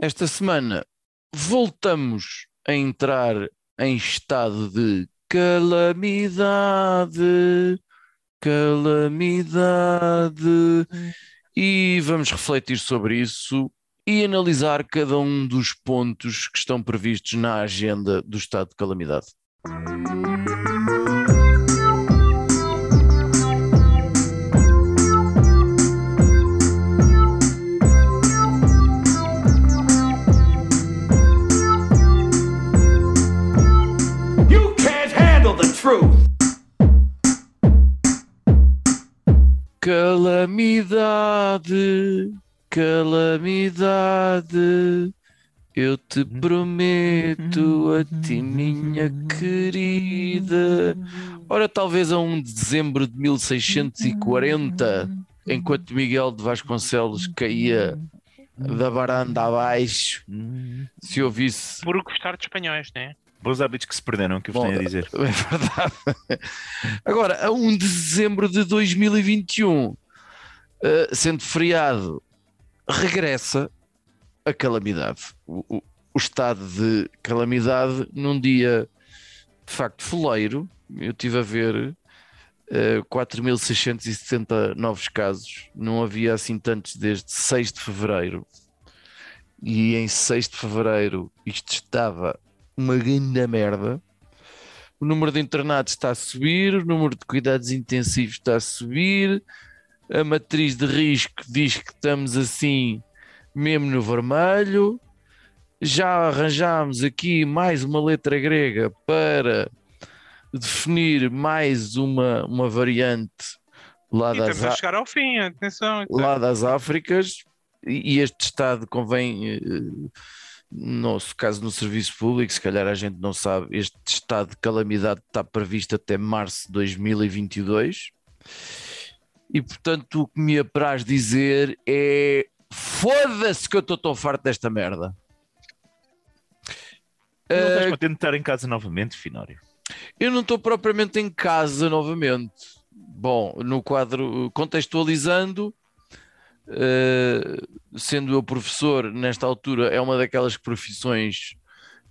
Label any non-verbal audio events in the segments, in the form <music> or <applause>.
Esta semana voltamos a entrar em estado de calamidade, calamidade, e vamos refletir sobre isso e analisar cada um dos pontos que estão previstos na agenda do estado de calamidade. Calamidade, calamidade, eu te prometo a ti, minha querida. Ora, talvez a 1 de dezembro de 1640, enquanto Miguel de Vasconcelos caía da varanda abaixo, se ouvisse Por gostar de espanhóis, né? Bons hábitos que se perderam, que eu vos Bom, tenho a dizer. <laughs> É verdade. Agora, a 1 de dezembro de 2021, eh, sendo feriado, regressa a calamidade. O, o- o estado de calamidade num dia de facto foleiro. Eu estive a ver eh, 4.670 novos casos. Não havia assim tantos desde 6 de fevereiro. E em 6 de fevereiro isto estava uma grande merda. O número de internados está a subir, o número de cuidados intensivos está a subir, a matriz de risco diz que estamos assim mesmo no vermelho. Já arranjámos aqui mais uma letra grega para definir mais uma, uma variante lá E das, estamos a chegar ao fim, atenção. lá das Áfricas e este Estado convém, eh, no nosso caso no serviço público, se calhar a gente não sabe, este estado de calamidade está previsto até março de 2022 e portanto o que me apraz dizer é foda-se que eu estou tão farto desta merda. Não estás contente de estar em casa novamente, Finório? eu não estou propriamente em casa novamente. Bom, no quadro, contextualizando, eh, sendo eu professor, nesta altura, é uma daquelas profissões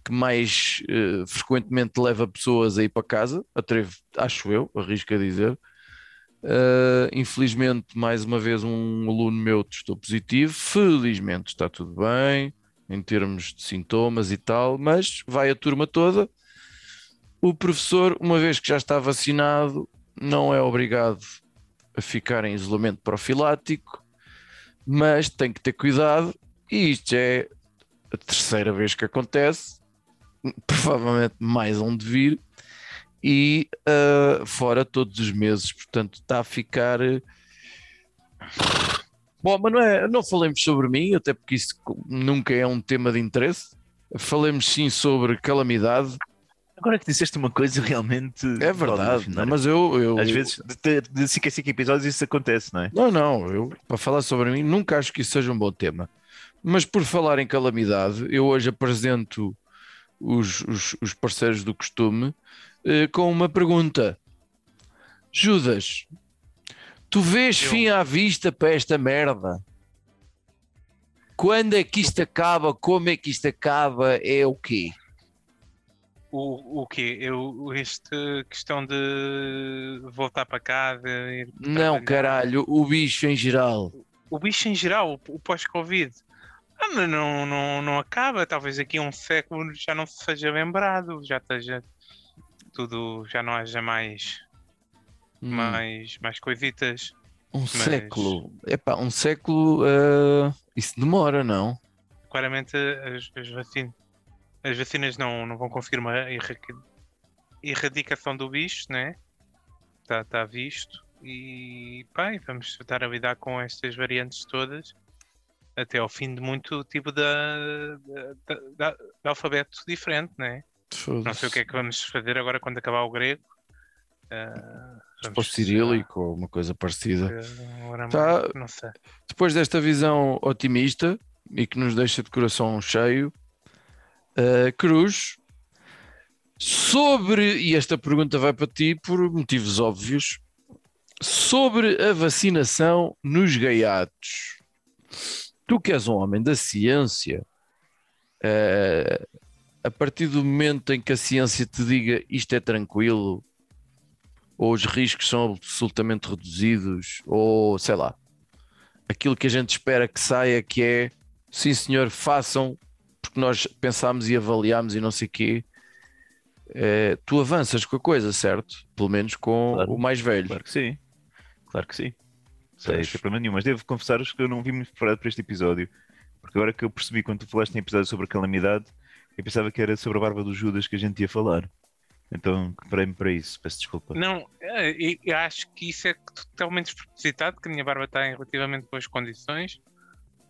que mais eh, frequentemente leva pessoas a ir para casa, atrevo, acho eu, arrisco a dizer. Eh, infelizmente, mais uma vez, um aluno meu testou positivo. Felizmente está tudo bem em termos de sintomas e tal, mas vai a turma toda. O professor, uma vez que já está vacinado, não é obrigado a ficar em isolamento profilático, mas tem que ter cuidado, e isto é a terceira vez que acontece, provavelmente mais um de vir, e ah, fora todos os meses, portanto está a ficar. eh, Bom, mas não, é, não falemos sobre mim, até porque isso nunca é um tema de interesse. Falemos sim sobre calamidade, Agora que disseste uma coisa realmente. é verdade, Finório. mas eu, eu, Às vezes, de, de 5 a 5 episódios, isso acontece, não é? Não, não, eu para falar sobre mim nunca acho que isso seja um bom tema. Mas por falar em calamidade, eu hoje apresento os, os, os parceiros do costume eh, com uma pergunta. Judas, tu vês Eu. fim à vista para esta merda? Quando é que isto acaba? Como é que isto acaba? É o quê? O, o quê? Eu, este questão de voltar para cá, de ir Não, trabalhar. caralho, o bicho em geral. O bicho em geral, o, pós-Covid. Ah, mas não, não, não acaba. Talvez aqui a um século já não se seja lembrado, já esteja tudo, já não haja mais, Hum. mais, mais coisitas. Um século. Epá, um século. eh, isso demora, não? Claramente as, as vacinas, as vacinas não, não vão conseguir uma erra- erradicação do bicho, né? Está tá visto. E pá, vamos estar a lidar com estas variantes todas até ao fim de muito tipo de, de, de- de- alfabeto diferente, né? Não sei o que é que vamos fazer agora quando acabar o grego. Para o cirílico ou uma coisa parecida. Tá. Não sei. Depois desta visão otimista e que nos deixa de coração cheio, eh, Cruz, sobre, e esta pergunta vai para ti por motivos óbvios, sobre a vacinação nos gaiatos. Tu que és um homem da ciência, eh, a partir do momento em que a ciência te diga isto é tranquilo, ou os riscos são absolutamente reduzidos, ou sei lá, aquilo que a gente espera que saia, que é sim senhor, façam, porque nós pensámos e avaliámos e não sei o quê. eh, tu avanças com a coisa, certo? Pelo menos com Claro. o mais velho. Claro que sim. Claro que sim. Sei, sem problema nenhum. Mas devo confessar-vos que eu não vim muito preparado para este episódio. Porque agora que eu percebi quando tu falaste em episódio sobre a calamidade, eu pensava que era sobre a barba do Judas que a gente ia falar. Então preparei-me para isso. Peço desculpa. Não, é, e- eu acho que isso é totalmente despropositado, que a minha barba está em relativamente boas condições.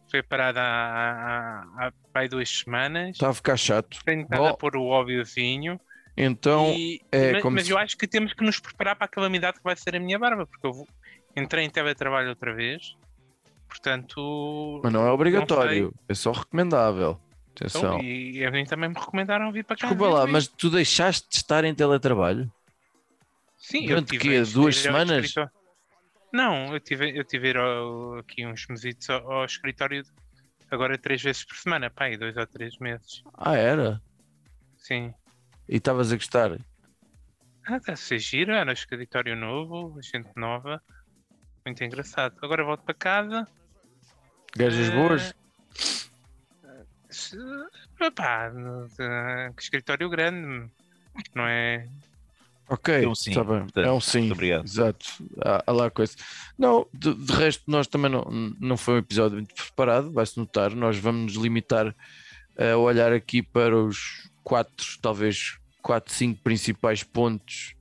Foi parada há, há, há, duas semanas. Está a ficar chato. Tenho estado Bom, a pôr o óbviozinho. Então, e, é mas, mas se- eu acho que temos que nos preparar para a calamidade que vai ser a minha barba, porque eu vou- entrei em teletrabalho outra vez. Portanto, mas não é obrigatório, é só recomendável. Atenção. então, e a mim também me recomendaram vir para cá. Desculpa lá, mas tu deixaste de estar em teletrabalho? Sim, eu Durante tive quê? a ir Duas semanas? escritório. Não, eu tive, eu tive ir ao- aqui uns mesitos ao, ao escritório agora três vezes por semana, pá, e dois ou três meses. Ah, era? Sim. E estavas a gostar? Ah, está a ser giro, era um escritório novo, gente nova. Muito engraçado. Agora volto para casa. Gajas Eh, boas? se- que escritório grande, não é? Ok, é um sim, está bem. portanto, é um sim. muito obrigado. Exato. Há, há lá coisa. Não, de, de resto, nós também não, não foi um episódio muito preparado, vai-se notar. Nós vamos nos limitar a olhar aqui para os quatro, talvez quatro, cinco principais pontos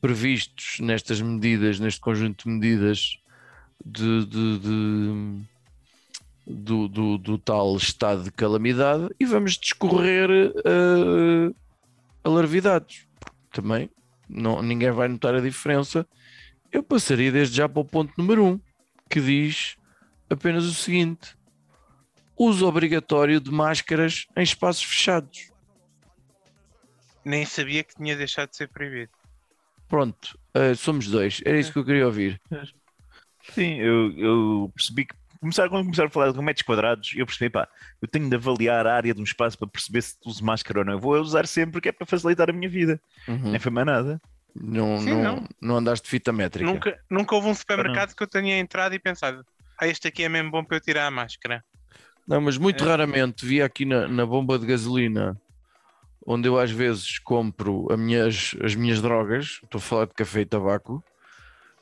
previstos nestas medidas, neste conjunto de medidas de, de- de- do, do, do tal estado de calamidade e vamos discorrer eh, alarvidades. Também não, ninguém vai notar a diferença. Eu passaria desde já para o ponto número um, que diz apenas o seguinte: uso obrigatório de máscaras em espaços fechados. Nem sabia que tinha deixado de ser proibido. Pronto, eh, somos dois. Era isso que eu queria ouvir. Sim, eu, eu percebi que começaram, quando começaram a falar de metros quadrados, eu percebi, pá, eu tenho de avaliar a área de um espaço para perceber se uso máscara ou não. Eu vou usar sempre que é para facilitar a minha vida. Uhum. Nem foi mais nada. Não, Sim, não, não. não andaste de fita métrica. Nunca, nunca houve um supermercado que eu tenha entrado e pensado, ah, este aqui é mesmo bom para eu tirar a máscara. Não, mas muito É. raramente via aqui na, na bomba de gasolina, onde eu às vezes compro a minhas, as minhas drogas, estou a falar de café e tabaco,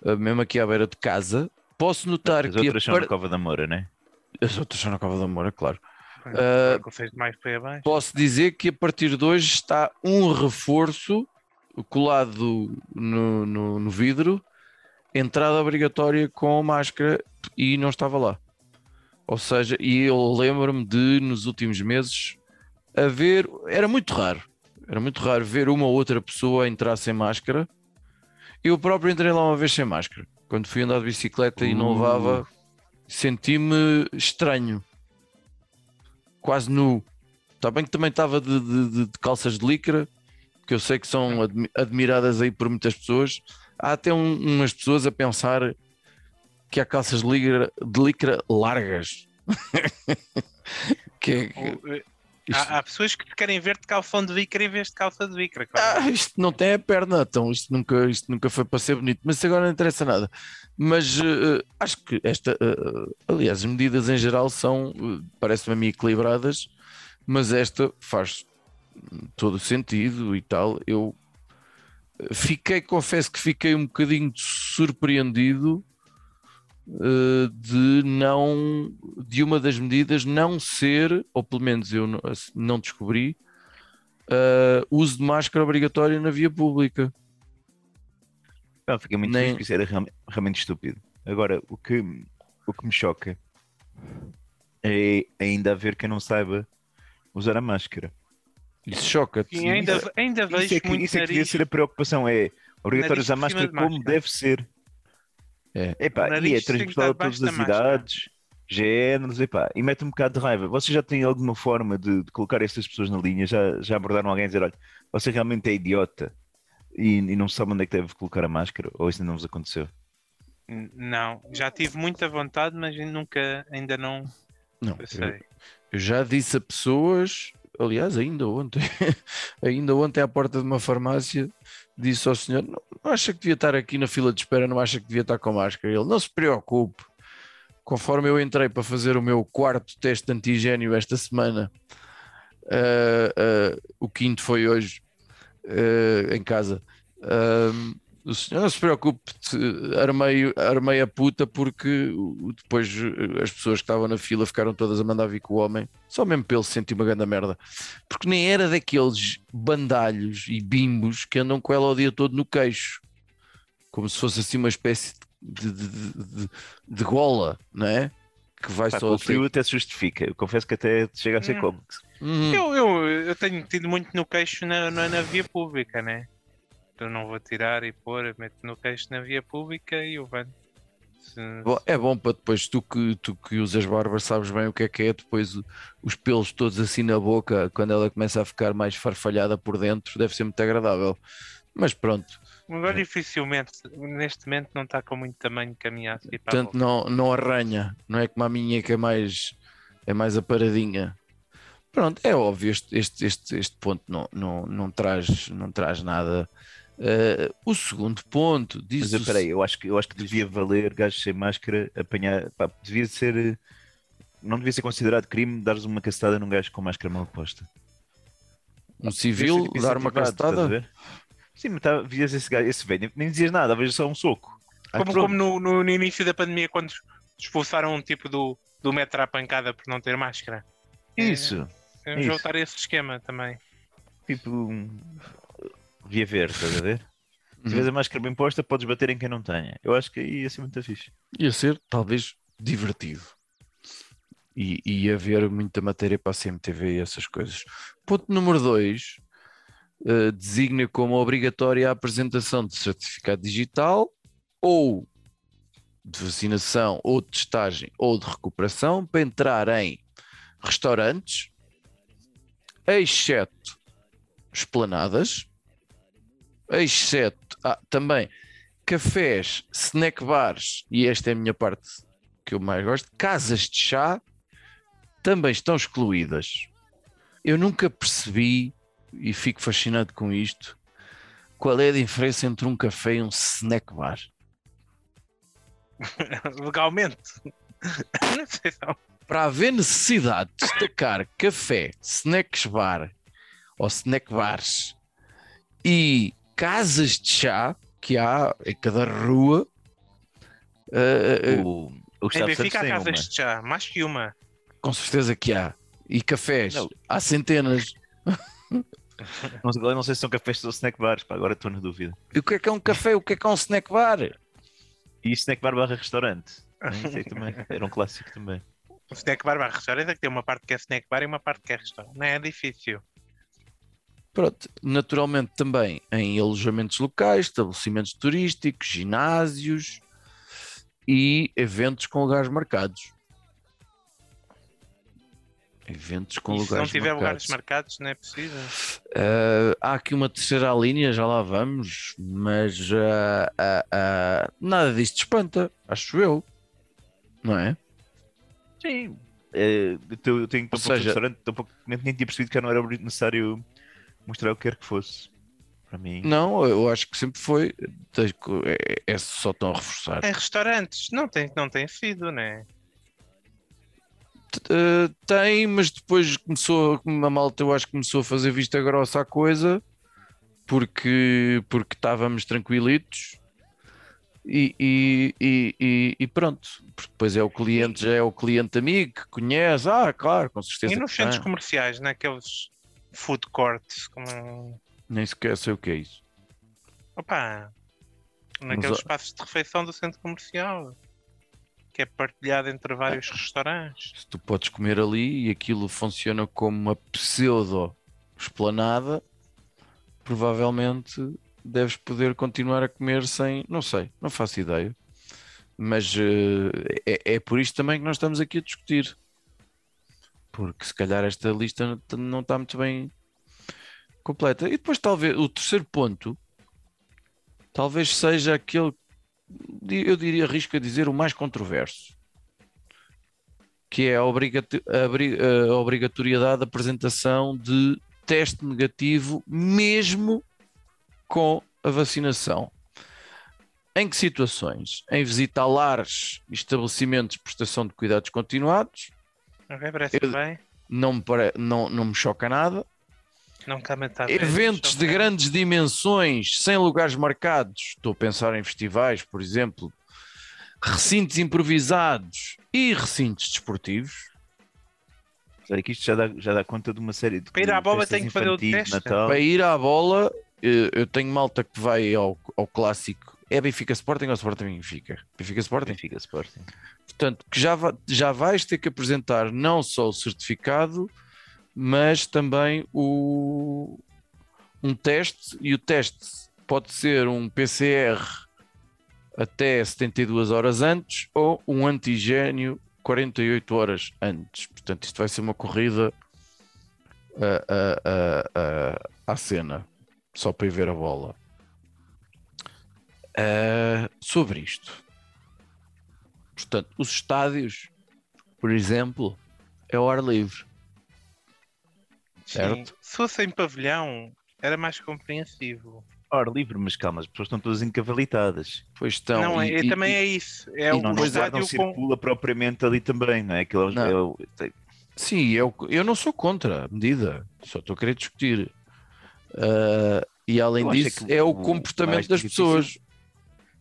eh, mesmo aqui à beira de casa. Posso notar As que a outras são par- na Cova da Moura, né? as outras são na Cova da Moura, claro. Uh, mais abaixo. Posso dizer que a partir de hoje está um reforço colado no, no, no vidro, entrada obrigatória com máscara e não estava lá. Ou seja, e eu lembro-me de nos últimos meses haver, era muito raro, era muito raro ver uma ou outra pessoa entrar sem máscara. Eu próprio entrei lá uma vez sem máscara, quando fui andar de bicicleta e não Uh. levava, senti-me estranho, quase nu. Está bem que também estava de, de- de- calças de licra, que eu sei que são admi- admiradas aí por muitas pessoas. Há até um- umas pessoas a pensar que há calças de licra, de licra largas. <laughs> que, é- eh, isto, Há, há pessoas que querem ver de calção de vicra em vez de calça de vicra. claro. Ah, isto não tem a perna, então isto nunca, isto nunca foi para ser bonito, mas agora não interessa nada. Mas eh, acho que esta, eh, aliás, as medidas em geral são, eh, parece-me a mim, equilibradas, mas esta faz todo o sentido e tal. Eu fiquei, confesso que fiquei um bocadinho surpreendido de não, de uma das medidas não ser, ou pelo menos eu não, não descobri, uh, uso de máscara obrigatório na via pública. Não, fiquei muito Nem- que isso era real- realmente estúpido. Agora, o que, o que me choca é ainda haver quem não saiba usar a máscara. Isso choca-te. E ainda, ainda Isso vejo é que, muito isso é que devia ser a preocupação, é obrigatório usar máscara de como máscara. deve ser. É. Epá, e é transversal a todas as idades, géneros, epá, e mete um bocado de raiva. Vocês já têm alguma forma de, de colocar estas pessoas na linha? Já, já abordaram alguém a dizer, olha, você realmente é idiota e, e não sabe onde é que deve colocar a máscara? Ou isso ainda não vos aconteceu? Não, já tive muita vontade, mas nunca, ainda não, Não, Eu eu já disse a pessoas, aliás, ainda ontem, <laughs> ainda ontem à porta de uma farmácia, disse ao senhor: não, não acha que devia estar aqui na fila de espera, não acha que devia estar com máscara? Ele, não se preocupe. Conforme eu entrei para fazer o meu quarto teste de antigênio esta semana, ah, ah, o quinto foi hoje ah, em casa. ah, o senhor não se preocupe, armei, armei a puta porque depois as pessoas que estavam na fila ficaram todas a mandar vir com o homem, só mesmo pelo sentir uma grande merda, porque nem era daqueles bandalhos e bimbos que andam com ela o dia todo no queixo, como se fosse assim uma espécie de, de, de- gola, não é? Que vai Pá, só o frio até se justifica. Eu confesso que até chega a ser Hum. Uhum. Eu, eu, eu tenho tido muito no queixo na, na, na via pública, né? Eu não vou tirar e pôr, meto no queixo na via pública e eu venho. Se- Bom, É bom para depois, tu que, tu que usas barba, sabes bem o que é que é depois o- os pelos todos assim na boca, quando ela começa a ficar mais farfalhada por dentro, deve ser muito agradável. Mas pronto, Agora dificilmente, neste momento não está com muito tamanho que a minha assim para a tanto boca. não, não arranha, não é como a minha que é mais, é mais aparadinha. Pronto, é óbvio, este, este, este, este ponto não, não, não, traz, não traz nada. Eh, o segundo ponto diz Mas espera aí, eu acho que, eu acho que devia valer gajos sem máscara apanhar. Pá, devia ser. eh, Não devia ser considerado crime dares uma castada num gajo com máscara mal posta. um civil ser dar uma incentivado, Sim, mas tá, vias esse gajo, esse velho, nem dizias nada, veja só um soco. Como, como no, no- no início da pandemia, quando expulsaram um tipo do, do metro à pancada por não ter máscara. Isso, É, Isso. voltar a esse esquema também. tipo. um- Devia ver, estás a ver? Se Uhum. tiveres a máscara bem posta, podes bater em quem não tenha. Eu acho que aí ia ser muito fixe. ia ser talvez divertido e e ia haver muita matéria para a CMTV e essas coisas. Ponto número 2 designa como obrigatória a apresentação de certificado digital ou de vacinação ou de testagem ou de recuperação para entrar em restaurantes, exceto esplanadas, exceto ah, também cafés, snack bars, e esta é a minha parte que eu mais gosto, casas de chá também estão excluídas. Eu nunca percebi, e fico fascinado com isto, qual é a diferença entre um café e um snack bar. <laughs> Legalmente. <laughs> não sei se há- Para haver necessidade de destacar café, snacks bar ou snack bars e casas de chá que há em cada rua, eh, eh, O, o Em Benfica há tem uma. casas de chá, mais que uma. com certeza que há. E cafés, Não. há centenas. <laughs> <laughs> Não, agora não sei se são cafés ou snack bars, pá, agora estou na dúvida. E o que é que é um café? O que é que é um snack bar? E snack bar barra restaurante. <laughs> Também. Era um clássico também. O snack bar barra restaurante é que tem uma parte que é snack bar e uma parte que é restaurante. Não é difícil. Pronto, naturalmente também em alojamentos locais, estabelecimentos turísticos, ginásios e eventos com lugares marcados. Eventos com e se lugares não tiver marcados. lugares marcados, não é possível. Ah, há aqui uma terceira linha, já lá vamos, mas ah, ah, nada disto espanta, acho eu, não é? Sim. É, eu tenho Ou tão pouco seja- restaurante, tão pouco, nem nem tinha percebido que não era necessário mostrar o que quer que fosse. Para mim. Não, eu acho que sempre foi. É, é só estão a reforçar. Em restaurantes, não tem, não tem sido, né? Uh, tem, mas depois começou, a malta eu acho que começou a fazer vista grossa à coisa porque, porque estávamos tranquilitos e, e, e, e- pronto. Porque depois é o cliente, já é o cliente amigo que conhece, ah, claro, com certeza. E nos centros tem. comerciais, naqueles food courts, como. Nem sequer sei o que é isso. Opa! Naqueles ó- espaços de refeição do centro comercial. Que é partilhado entre vários restaurantes. Tu podes comer ali e aquilo funciona como uma pseudo esplanada, provavelmente deves poder continuar a comer sem, não sei, não faço ideia. Mas eh, é, é por isto também que nós estamos aqui a discutir. Porque se calhar esta lista não está muito bem completa. E depois talvez o terceiro ponto talvez seja aquele, eu diria, arrisco a dizer, o mais controverso que é a, a obri- a obrigatoriedade da apresentação de teste negativo, mesmo com a vacinação. Em que situações? Em visitar lares e estabelecimentos de prestação de cuidados continuados, Ok, parece Eu- bem. não me, pare- não, não me choca nada. Eventos de grandes dimensões, sem lugares marcados, estou a pensar em festivais, por exemplo, recintos improvisados e recintos desportivos. Sério que isto já dá, já dá conta de uma série de Para ir à bola tem que fazer o teste. Natal. Para ir à bola, eu tenho malta que vai ao, ao clássico. É Benfica Sporting ou Sporting Benfica? Benfica Sporting. Benfica Sporting. Portanto, que já, já vais ter que apresentar não só o certificado, mas também o, um teste, e o teste pode ser um PCR até 72 horas antes ou um antigênio 48 horas antes. Portanto, isto vai ser uma corrida à cena, só para ir ver a bola. Ah, sobre isto, Portanto, os estádios, por exemplo, é ao ar livre. Sim. certo. Se fosse em pavilhão, era mais compreensivo. Ar livre, mas calma, as pessoas estão todas encavalitadas. Pois estão. não, é, e- é- e- também e- é isso. É e o não, não, estádio não com. circula propriamente ali também, não é? Aquilo é, Não. é o- tem- Sim, eu, eu não sou contra a medida, só estou a querer discutir. Ah, e além Eu é disso, é o o comportamento das difícil- pessoas.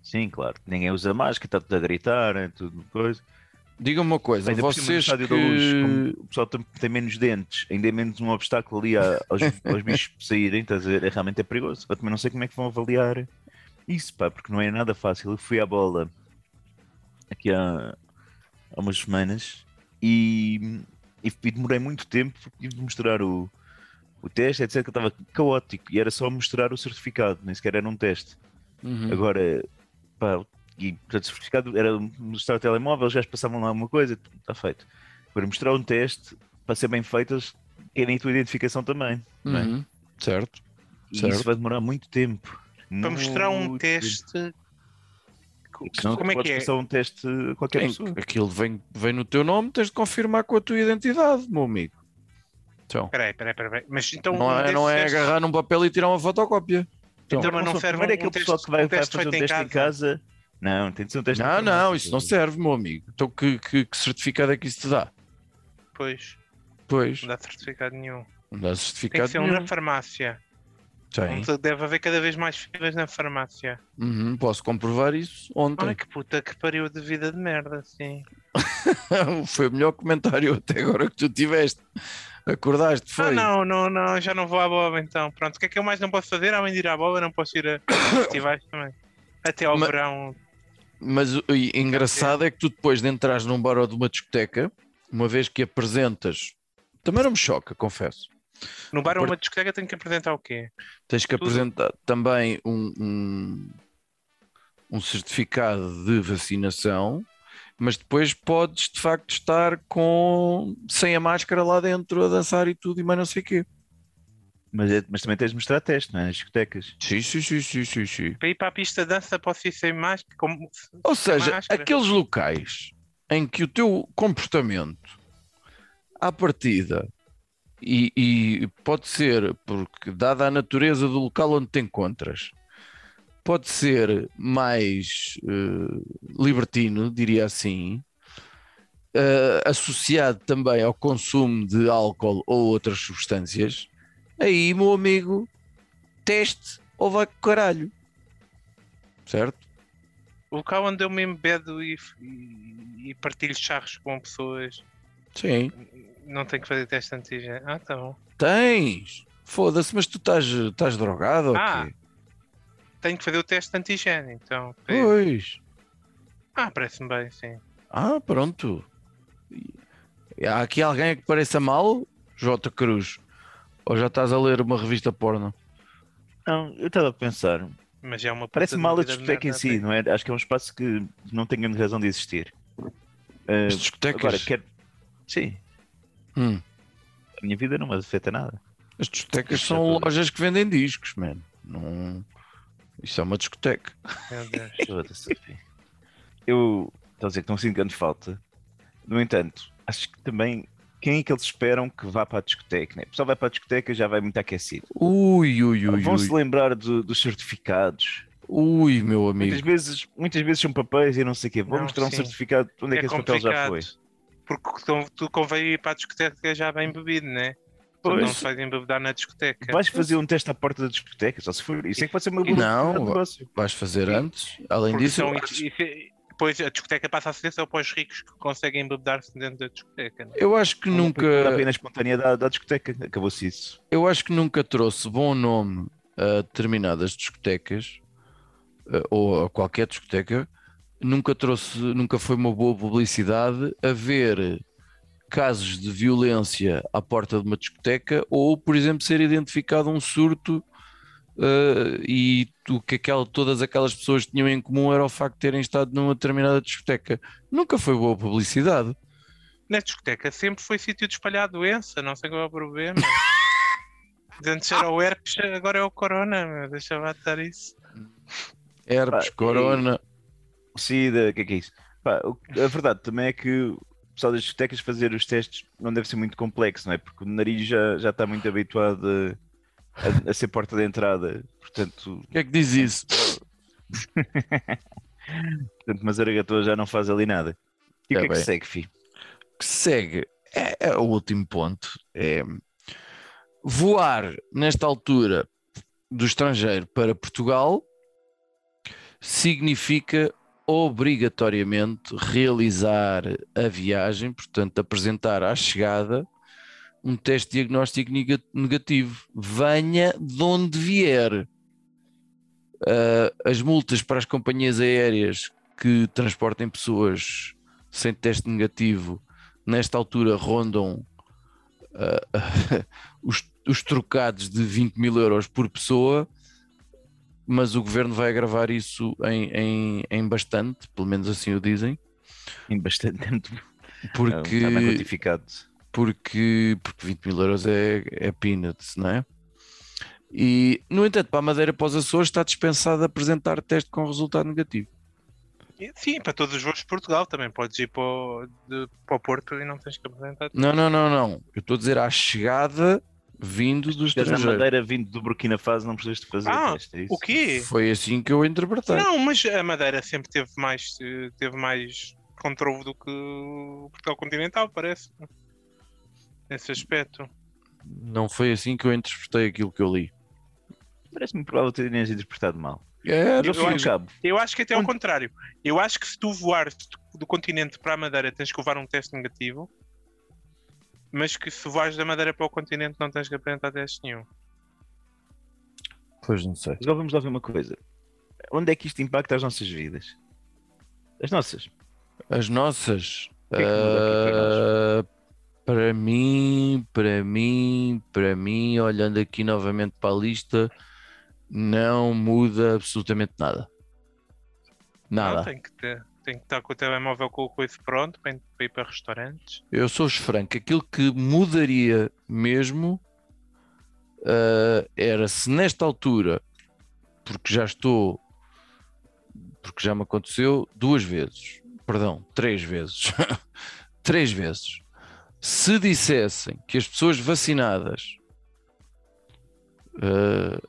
Sim, claro. Ninguém usa máscara, está tudo a gritar, é tudo coisa. Diga-me uma coisa, Ainda cima, vocês que... luz, o pessoal tem, tem menos dentes, ainda é menos um obstáculo ali a- aos, aos bichos saírem, estás a ver? É, realmente é perigoso. Eu também não sei como é que vão avaliar isso, pá, porque não é nada fácil. Eu fui à bola aqui há, há umas semanas e, e, e demorei muito tempo, tive de mostrar o, o teste, etc. que estava caótico e era só mostrar o certificado, nem sequer era um teste. Uhum. Agora, pá, e portanto, certificado era mostrar o telemóvel, já passavam lá alguma coisa, está feito. Agora, mostrar um teste, para ser bem feito, eles querem a tua identificação também. é? Uhum. Certo. E Certo. isso vai demorar muito tempo. Para mostrar um teste. tempo. Como é que é? passar um teste a qualquer pessoa. aquilo vem, vem no teu nome, tens de confirmar com a tua identidade, meu amigo. Então, Peraí, peraí, peraí. Mas então. não um é, não é testes- agarrar num papel e tirar uma fotocópia. Então, mas não só- serve primeiro é um aquele pessoal teste- que vai, um vai teste fazer um feito em teste em casa. Não, tem de ser um teste Não, não, isso não serve, meu amigo. Então, que, que- que certificado é que isso te dá? Pois, Pois, não dá certificado nenhum. não dá Tem certificado. que ser um na farmácia. Tem. Deve haver cada vez mais filas na farmácia. Uhum, posso comprovar isso ontem. Olha que puta que pariu de vida de merda, sim. <laughs> foi o melhor comentário até agora que tu tiveste. Acordaste, foi? Ah, não, não, não, já não vou à bola então. Pronto, o que é que eu mais não posso fazer? Além de ir à bola, não posso ir a <coughs> festivais também. Até ao Ma- verão. Mas o e- engraçado é que tu depois de entrares num bar ou de uma discoteca, uma vez que apresentas, também não me choca, confesso. No bar ou uma discoteca tenho que apresentar o quê? Tens que Tudo. apresentar também um, um, um certificado de vacinação, mas depois podes de facto estar com sem a máscara lá dentro a dançar e tudo e mais não sei o quê. Mas, é- mas também tens de mostrar teste, não é? Nas discotecas. Sim, sim, sim, sim, sim, sim. Para ir para a pista de dança posso ir sem máscara? Como... Ou seja, máscara. aqueles locais em que o teu comportamento à partida e, e pode ser, porque dada a natureza do local onde te encontras, pode ser mais eh, libertino, diria assim, eh, associado também ao consumo de álcool ou outras substâncias, aí, meu amigo, teste ou vai com caralho. Certo? O local onde eu me embedo e, e, e partilho charros com pessoas, Sim. não tenho que fazer teste antígeno. Ah, tá bom. Tens. Foda-se, mas tu estás, estás drogado ou Ah, quê? Tenho que fazer o teste antigênio, então. Pois. Ah, parece-me bem, sim. Ah, pronto. Há aqui alguém que pareça mal? J. Cruz. Ou já estás a ler uma revista porno? Não, eu estava a pensar. Mas é uma Parece mal a discoteca em si, tem. não é? Acho que é um espaço que não tem grande razão de existir. As discotecas. agora, quer... Sim, Hum, a minha vida não me afeta nada. as discotecas Isso são é tudo. lojas que vendem discos, man. Não... Isso é uma discoteca. Meu Deus. <laughs> Eu estou a dizer que não sinto grande falta. No entanto, acho que também quem é que eles esperam que vá para a discoteca? Né? O pessoal vai para a discoteca já vai muito aquecido. Ui, ui, ui, Vão se ui. lembrar do- dos certificados. Ui, meu amigo. Muitas vezes, muitas vezes são papéis e não sei o quê. Vão Não, mostrar um sim. certificado de onde é, É que esse papel já foi. Porque tu, tu convém ir para a discoteca já bem bebido, né? Tu Pois. não se vais embebedar na discoteca. Vais fazer um teste à porta da discoteca, só se for. Isso é que pode ser uma boa Não. Vais fazer antes. Além Porque disso, são- isso é- depois a discoteca passa a ser só para os ricos que conseguem embebedar-se dentro da discoteca. né? eu acho que Dá nunca. apenas espontânea da, da discoteca. Acabou-se isso. eu acho que nunca trouxe bom nome a determinadas discotecas eh, ou a qualquer discoteca. Nunca trouxe, nunca foi uma boa publicidade haver casos de violência à porta de uma discoteca ou, por exemplo, ser identificado um surto eh, e o que aquela, todas aquelas pessoas tinham em comum era o facto de terem estado numa determinada discoteca. Nunca foi boa publicidade. Na discoteca sempre foi sítio de espalhar doença, não sei qual é o problema. <laughs> Antes era o herpes, agora é o corona, meu. deixa estar isso. Herpes, Pá, e- corona. Sida, o que é que é isso? Pá, o- a verdade também é que o pessoal das discotecas fazer os testes não deve ser muito complexo, não é? Porque o nariz já, já está muito habituado a, a- a ser porta de entrada. Portanto, O que é que diz isso? portanto uma zaragatua já não faz ali nada. E o É que é que segue, fi? que segue é, é o último ponto. É voar nesta altura do estrangeiro para Portugal significa obrigatoriamente realizar a viagem, portanto, apresentar à chegada um teste diagnóstico nega- negativo. Venha de onde vier. Ah, as multas para as companhias aéreas que transportem pessoas sem teste negativo nesta altura rondam ah, <laughs> os, os trocados de 20 mil euros por pessoa, mas o governo vai agravar isso em, em, em bastante, pelo menos assim o dizem, Tem bastante tempo. porque, quantificado. Porque, porque 20 mil euros é, é peanuts, não é? E, no entanto, para a Madeira para os Açores está dispensado apresentar teste com resultado negativo. Sim, para todos os voos de Portugal também. Podes ir para o, de- para o Porto e não tens que apresentar. Não, não, não, não. Eu estou a dizer à chegada vindo do Se estiveres na estrangeiro. Madeira vindo do Burkina Faso, não precisas de fazer Ah, teste, é isso? O quê? Foi assim que eu interpretei. Não, mas a Madeira sempre teve mais, teve mais controle do que o Portugal continental, parece. Nesse aspecto. Não foi assim que eu interpretei aquilo que eu li. Parece-me provável ter interpretado mal. Era, Eu acho- cabo. Eu acho que até ao contrário. Eu acho que se tu voares do continente para a Madeira tens que levar um teste negativo, mas que se voares da Madeira para o continente não tens que apresentar teste nenhum. Pois não sei. Agora vamos lá ver uma coisa. Onde é que isto impacta as nossas vidas? As nossas. As nossas. que é que aqui para mim, para mim, para mim, olhando aqui novamente para a lista, não muda absolutamente nada. Não, Nada. tem, que ter, tem que estar com o telemóvel com o coice pronto para, ir para restaurantes. Eu sou-vos franco, aquilo que mudaria mesmo ah, era se nesta altura, porque já estou, porque já me aconteceu duas vezes, perdão, três vezes, <laughs> três vezes, se dissessem que as pessoas vacinadas ah,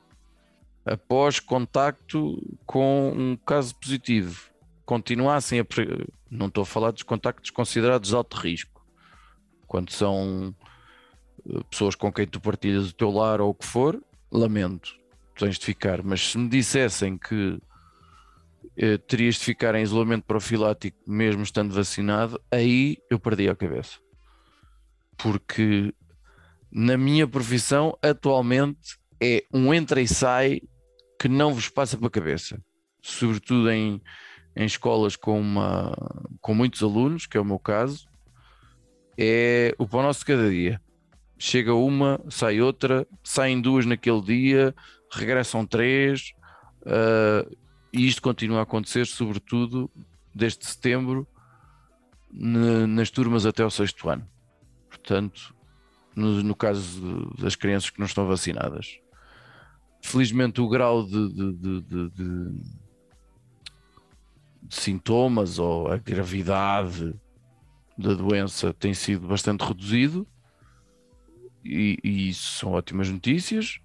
após contacto com um caso positivo continuassem a. Não estou a falar dos contactos considerados de alto risco, quando são eh, pessoas com quem tu partilhas o teu lar ou o que for, lamento, tens de ficar. Mas se me dissessem que eh, terias de ficar em isolamento profilático mesmo estando vacinado, aí eu perdi a cabeça. Porque na minha profissão, atualmente, é um entra e sai que não vos passa pela cabeça. Sobretudo em, em escolas com, uma, com muitos alunos, que é o meu caso, é o pão nosso de cada dia. Chega uma, sai outra, saem duas naquele dia, regressam três, ah, e isto continua a acontecer, sobretudo desde setembro, na- nas turmas até o sexto ano. Portanto, no, no caso de- das crianças que não estão vacinadas. Felizmente, o grau de- de- de sintomas ou a gravidade da doença tem sido bastante reduzido e, e isso são ótimas notícias,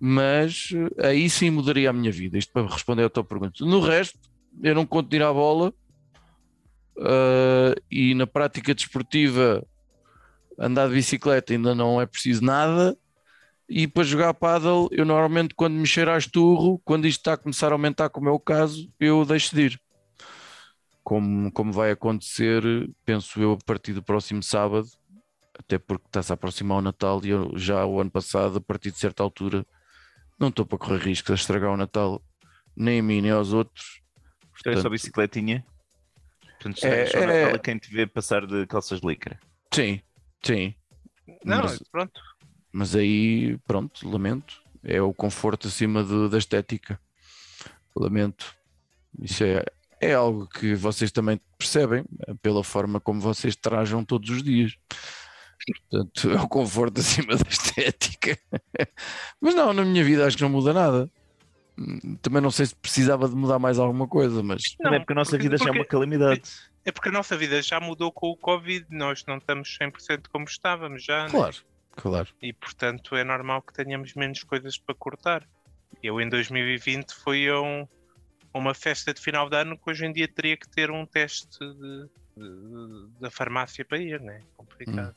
mas eh, aí sim mudaria a minha vida. Isto para responder à tua pergunta. No resto, eu não conto tirar a bola uh, e na prática desportiva andar de bicicleta ainda não é preciso nada. E para jogar paddle, eu normalmente quando me cheiro a esturro, quando isto está a começar a aumentar, como é o caso, eu deixo de ir. Como, como vai acontecer, penso eu, a partir do próximo sábado, até porque está-se a aproximar o Natal e eu já o ano passado, a partir de certa altura, não estou para correr risco de estragar o Natal, nem a mim nem aos outros. Isto é só Portanto, bicicletinha. Portanto, É- só é- Natal a quem te vê passar de calças de licra. sim, sim. Não, Mas- pronto. Mas aí, pronto, lamento. É o conforto acima de- da estética. Lamento. Isso é, é algo que vocês também percebem eh, pela forma como vocês trajam todos os dias. Portanto, <laughs> é o conforto acima da estética. <laughs> Mas não, na minha vida acho que não muda nada. Hum, Também não sei se precisava de mudar mais alguma coisa, mas Não, é porque a nossa porque- vida já é porque- uma calamidade. É porque a nossa vida já mudou com o Covid, nós não estamos 100% como estávamos já, né? claro, claro. e portanto é normal que tenhamos menos coisas para cortar. Eu em 2020 fui a, um- a uma festa de final de ano que hoje em dia teria que ter um teste de- de- da farmácia para ir, né? Complicado.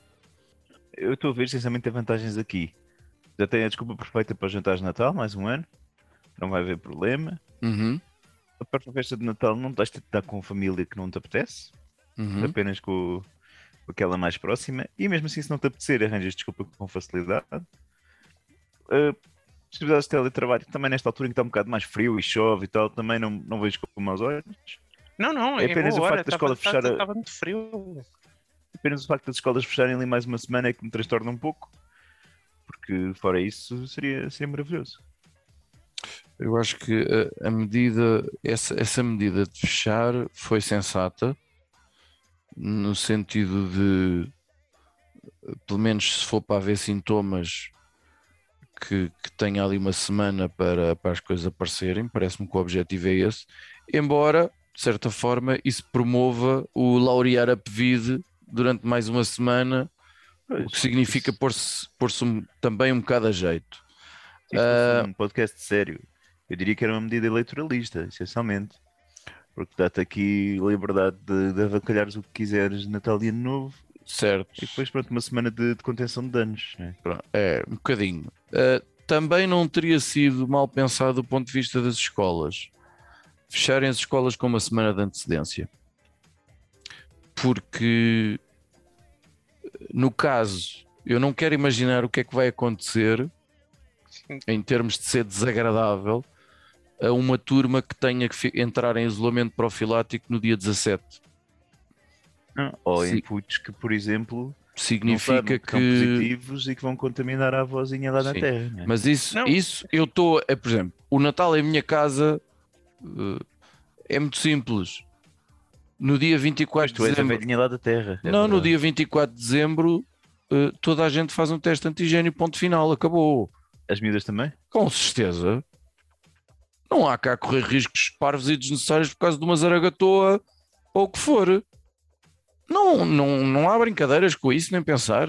Eu estou a ver, sinceramente, vantagens aqui. Já tem a desculpa perfeita para os jantares de Natal, mais um ano. Não vai haver problema. Uhum, A própria festa de Natal não estás a estar com a família que não te apetece, uhum. apenas com, com aquela mais próxima. E mesmo assim, se não te apetecer, arranjas desculpa com facilidade. Uh, possibilidades de teletrabalho, também nesta altura em que está um bocado mais frio e chove e tal, também não, não vejo com maus olhos. Não, não, É apenas o hora, facto da estava- escola fechar a- estava- Estava muito frio. Apenas o facto das escolas fecharem ali mais uma semana é que me transtorna um pouco. Porque fora isso seria, seria maravilhoso. Eu acho que a, a medida, essa, essa medida de fechar foi sensata, no sentido de, pelo menos se for para haver sintomas, que, que tenha ali uma semana para, para as coisas aparecerem, parece-me que o objetivo é esse, embora, de certa forma, isso promova o laurear a PVID durante mais uma semana, o que significa pôr-se pôr um, também um bocado a jeito. Se fosse um podcast sério, eu diria que era uma medida eleitoralista, essencialmente. Porque dá-te aqui liberdade de, de avacalhares o que quiseres Natal e Ano Novo Certo. e depois, pronto, uma semana de, de contenção de danos. né? Pronto, É, um bocadinho. Uh, também não teria sido mal pensado do ponto de vista das escolas. Fecharem as escolas com uma semana de antecedência. Porque, no caso, eu não quero imaginar o que é que vai acontecer Sim. em termos de ser desagradável a uma turma que tenha que entrar em isolamento profilático no dia 17. Não, Ou Sim. inputs que, por exemplo, Significa sabem que são que. positivos e que vão contaminar a avózinha lá na Sim. Terra. né? Mas isso, Não. isso eu estou, é, por exemplo, o Natal em minha casa eh, é muito simples. No dia 24 Tu de és a dezembro, velhinha lá da Terra. é não, no verdade. dia 24 de dezembro, eh, toda a gente faz um teste antigênio, ponto final, acabou. As miúdas também? Com certeza. Não há cá correr riscos parvos e desnecessários por causa de uma zaragatoa ou o que for. Não, não, não há brincadeiras com isso, nem pensar.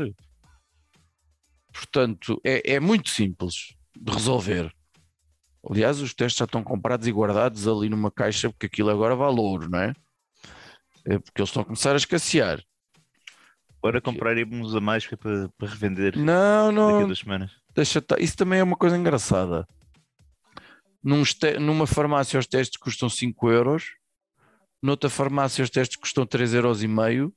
Portanto, é, é muito simples de resolver. Aliás, os testes já estão comprados e guardados ali numa caixa, porque aquilo agora vale ouro, não é? É porque eles estão a começar a escassear. Ora, compraremos a mais é para, para revender Não, daqui a não, duas semanas. Deixa Isso também é uma coisa engraçada. Num Numa farmácia os testes custam 5 euros, noutra farmácia os testes custam 3,5 euros. e meio.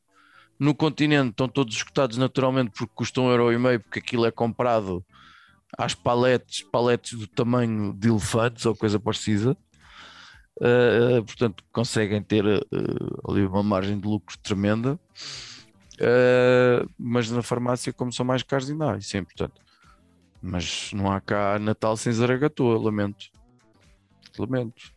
No continente estão todos escutados naturalmente porque custam 1,5 euro, e meio, porque aquilo é comprado às paletes, paletes do tamanho de elefantes ou coisa parecida. Uh, portanto, conseguem ter uh, ali uma margem de lucro tremenda. Uh, mas na farmácia, como são mais caros, ainda há, isso é importante. Mas não há cá Natal sem Zaragatoa, lamento. Lamento.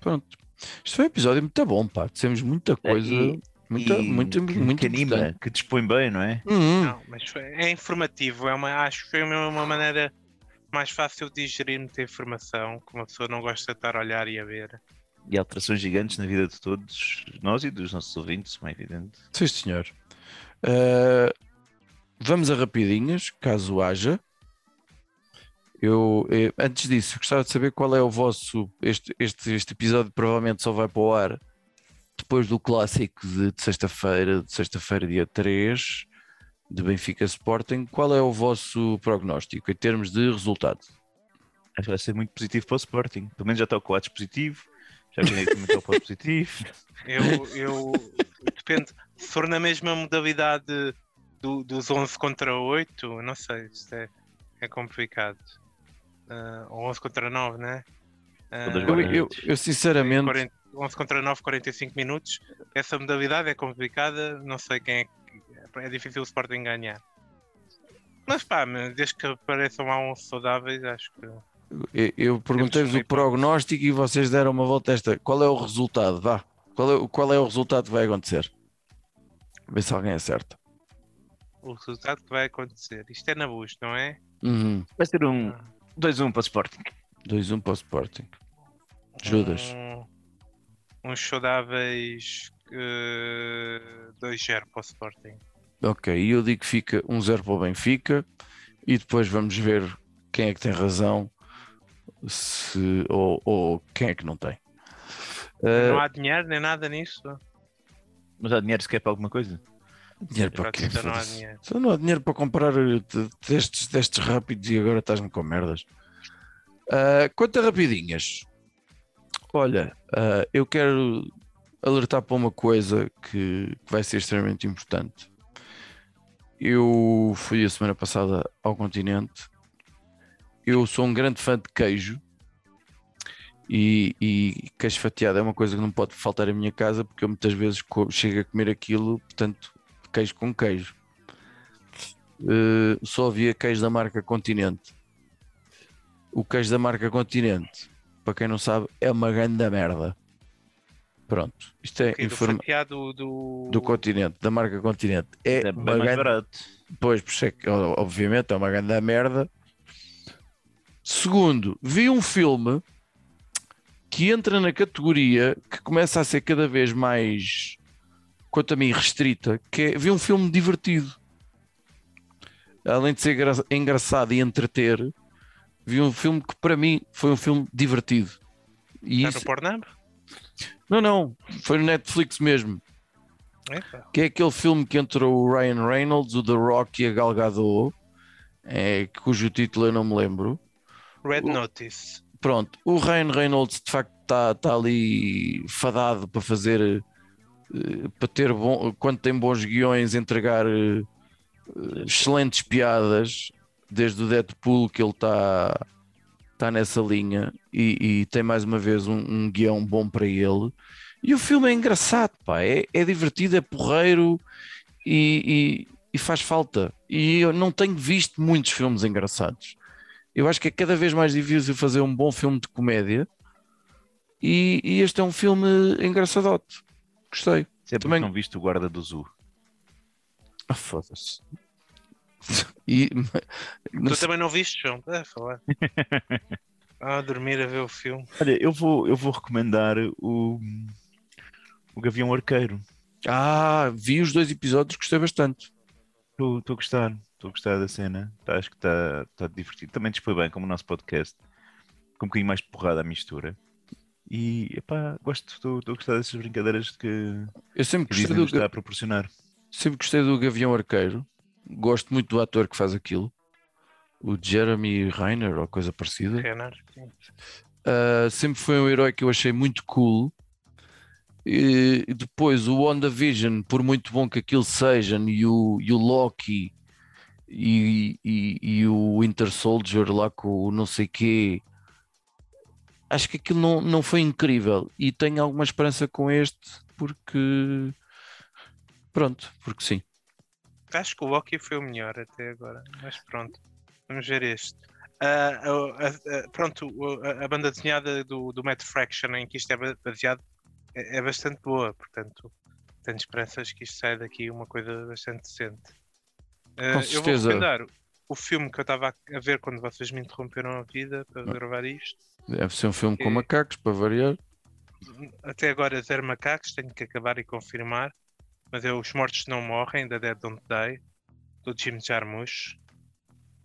Pronto. Isto foi um episódio muito bom, pá. Dissemos muita coisa. e- muita, E muito, que, muito que anima, importante. que dispõe bem, não é? Uhum. Não, mas foi- é informativo, é uma, acho que foi uma, uma maneira mais fácil de digerir muita informação, que uma pessoa não gosta de estar a olhar e a ver. E alterações gigantes na vida de todos nós e dos nossos ouvintes, como é evidente. Sim, senhor. Uh, vamos a rapidinhas, caso haja. Eu, eh, antes disso, gostava de saber qual é o vosso. Este, este, este episódio provavelmente só vai para o ar depois do clássico de, de sexta-feira, de sexta-feira, dia 3, de Benfica Sporting. Qual é o vosso prognóstico em termos de resultado? Acho que vai ser muito positivo para o Sporting. Pelo menos já está o quadro positivo. Já ganhei está o positivo. <laughs> Eu, eu depende, se for na mesma modalidade do, dos 11 contra 8, não sei, isto é, é complicado. Uh, 11 contra 9, né? Uh, eu, eu, eu, sinceramente. 40, 11 contra 9, 45 minutos. Essa modalidade é complicada, não sei quem é que. É difícil o Sporting ganhar. Mas pá, desde que apareçam lá 11 saudáveis, acho que. Eu, eu perguntei-vos o prognóstico e vocês deram uma volta esta. Qual é o resultado? Vá. Qual é, qual é o resultado que vai acontecer? Ver se alguém acerta. O resultado que vai acontecer. Isto é na bus, não é? Uhum. Vai ser um 2-1 um para o Sporting. 2-1 para o Sporting. Judas. Um, uns saudáveis uh, 2-0 para o Sporting. Ok, e eu digo que fica 1-0 para o Benfica e depois vamos ver quem é que tem razão se, ou, ou quem é que não tem. Uh, não há dinheiro nem nada nisso. Mas há dinheiro sequer para alguma coisa? Dinheiro para quê? Então não há dinheiro. Só não há dinheiro para comprar testes, testes rápidos e agora estás-me com merdas. Uh, quanto a rapidinhas, olha, uh, eu quero alertar para uma coisa que, que, vai ser extremamente importante. Eu fui a semana passada ao continente. Eu sou um grande fã de queijo e, e, queijo fatiado é uma coisa que não pode faltar em minha casa porque eu muitas vezes chego a comer aquilo, portanto queijo com queijo. Uh, só havia queijo da marca Continente. O queijo da marca Continente, para quem não sabe, é uma grande merda. Pronto, isto é okay, informa... do, do... do continente, da marca Continente. É, é uma grande... barato. Pois, por é que, obviamente, é uma grande merda. Segundo, vi um filme que entra na categoria que começa a ser cada vez mais quanto a mim, restrita, que é ver um filme divertido. Além de ser engraçado e entreter, vi um filme que para mim foi um filme divertido. E Está isso... no Pornhub? Não, não, foi no Netflix mesmo. Eita. Que é aquele filme que entrou o Ryan Reynolds, o The Rock e a Gal Gadot, é, cujo título eu não me lembro. Red o... Notice. Pronto, o Ryan Reynolds de facto está tá ali fadado para fazer para ter bom, quando tem bons guiões, entregar uh, excelentes piadas, desde o Deadpool que ele está tá nessa linha e, e, tem mais uma vez um, um, guião bom para ele. E o filme é engraçado, pá, é, é divertido, é porreiro e, e, e faz falta. E eu não tenho visto muitos filmes engraçados. Eu acho que é cada vez mais difícil fazer um bom filme de comédia. E, e este é um filme engraçadote. Gostei. Sempre também não viste o guarda do Zoo. Ah, foda-se. E... Tu também não viste, João? É, falar. <laughs> ah, dormir a ver o filme. Olha, eu vou, eu vou recomendar o, o Gavião Arqueiro. Ah, vi os dois episódios, gostei bastante. Estou a gostar, estou a gostar da cena. Tá, acho que está tá divertido. Também dispõe bem, como o nosso podcast, com um bocadinho mais porrada à mistura. E epá, gosto, estou a gostar dessas brincadeiras que, eu sempre que gostei do, está a proporcionar. Sempre gostei do Gavião Arqueiro. Gosto muito do ator que faz aquilo. O Jeremy Reiner ou coisa parecida. Renner, uh, sempre foi um herói que eu achei muito cool. E depois o WandaVision, por muito bom que aquilo seja, e o, e o Loki e, e, e o Winter Soldier lá com o não sei quê acho que aquilo não, não foi incrível e tenho alguma esperança com este porque pronto, porque sim. Acho que o Loki foi o melhor até agora, mas pronto, vamos ver este. Uh, uh, uh, pronto, a, banda desenhada do, do Matt Fraction em que isto é baseado é, é, bastante boa, portanto tenho esperanças que isto saia daqui uma coisa bastante decente. Com certeza. Eu vou recomendar o filme que eu estava a ver quando vocês me interromperam a vida para gravar isto Deve ser um filme com macacos, para variar. até agora zero macacos, tenho que acabar e confirmar. Mas é Os Mortos Não Morrem, da Dead Don't Die, do Jim Jarmusch.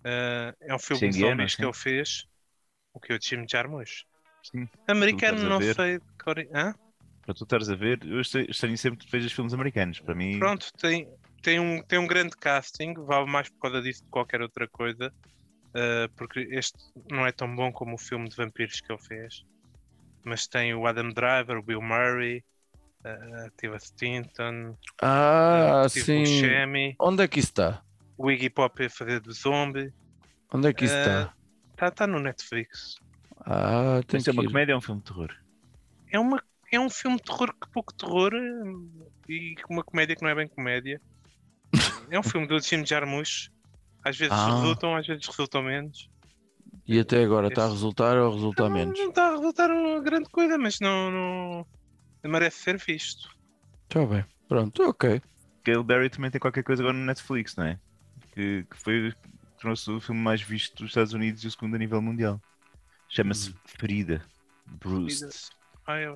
Ah, é um filme Sim, de zombies que ele fez. O que é o Jim Jarmusch? Sim. Americano, não ver. sei. de cor- Hã? Para tu estares a ver, eu estranho sempre que vejas filmes americanos. Para mim, Pronto, tem, tem, um, tem um grande casting, vale mais por causa disso do que qualquer outra coisa, uh, porque este não é tão bom como o filme de vampiros que ele fez. Mas tem o Adam Driver, o Bill Murray, uh, Tiva Stinton, Ah, uh, Steve sim. Buscemi, Onde é que isso está? o Iggy Pop a fazer do zombie. Onde é que isso Eh, está? Está tá no Netflix. Ah, tem Isto é que uma ir. comédia ou um filme de terror? É, uma, é um filme de terror que pouco terror uh, e uma comédia que não é bem comédia. <laughs> é um filme do Jim Jarmusch. Às vezes Ah. resultam, às vezes resultam menos. E até agora está a resultar ou resulta Não- menos? Não está a resultar uma grande coisa, mas não, não merece ser visto. Está bem. Pronto, ok. Gale Berry também tem qualquer coisa agora no Netflix, não é? Que, que foi trouxe o filme mais visto dos Estados Unidos e o segundo a nível mundial. Chama-se Hum. Ferida. Bruce. Ah, é,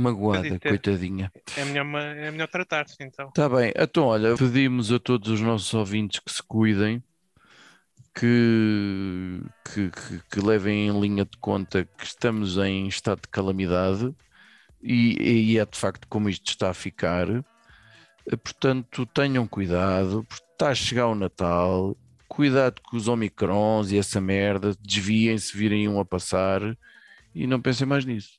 Magoada, ter. coitadinha. é melhor, é melhor tratar-se então. Está bem, então olha, pedimos a todos os nossos ouvintes que se cuidem, que, que, que- que levem em linha de conta que estamos em estado de calamidade e, e é de facto como isto está a ficar. Eh, Portanto, tenham cuidado, porque está a chegar o Natal, cuidado com os Omicrons e essa merda, desviem se virem um a passar e não pensem mais nisso.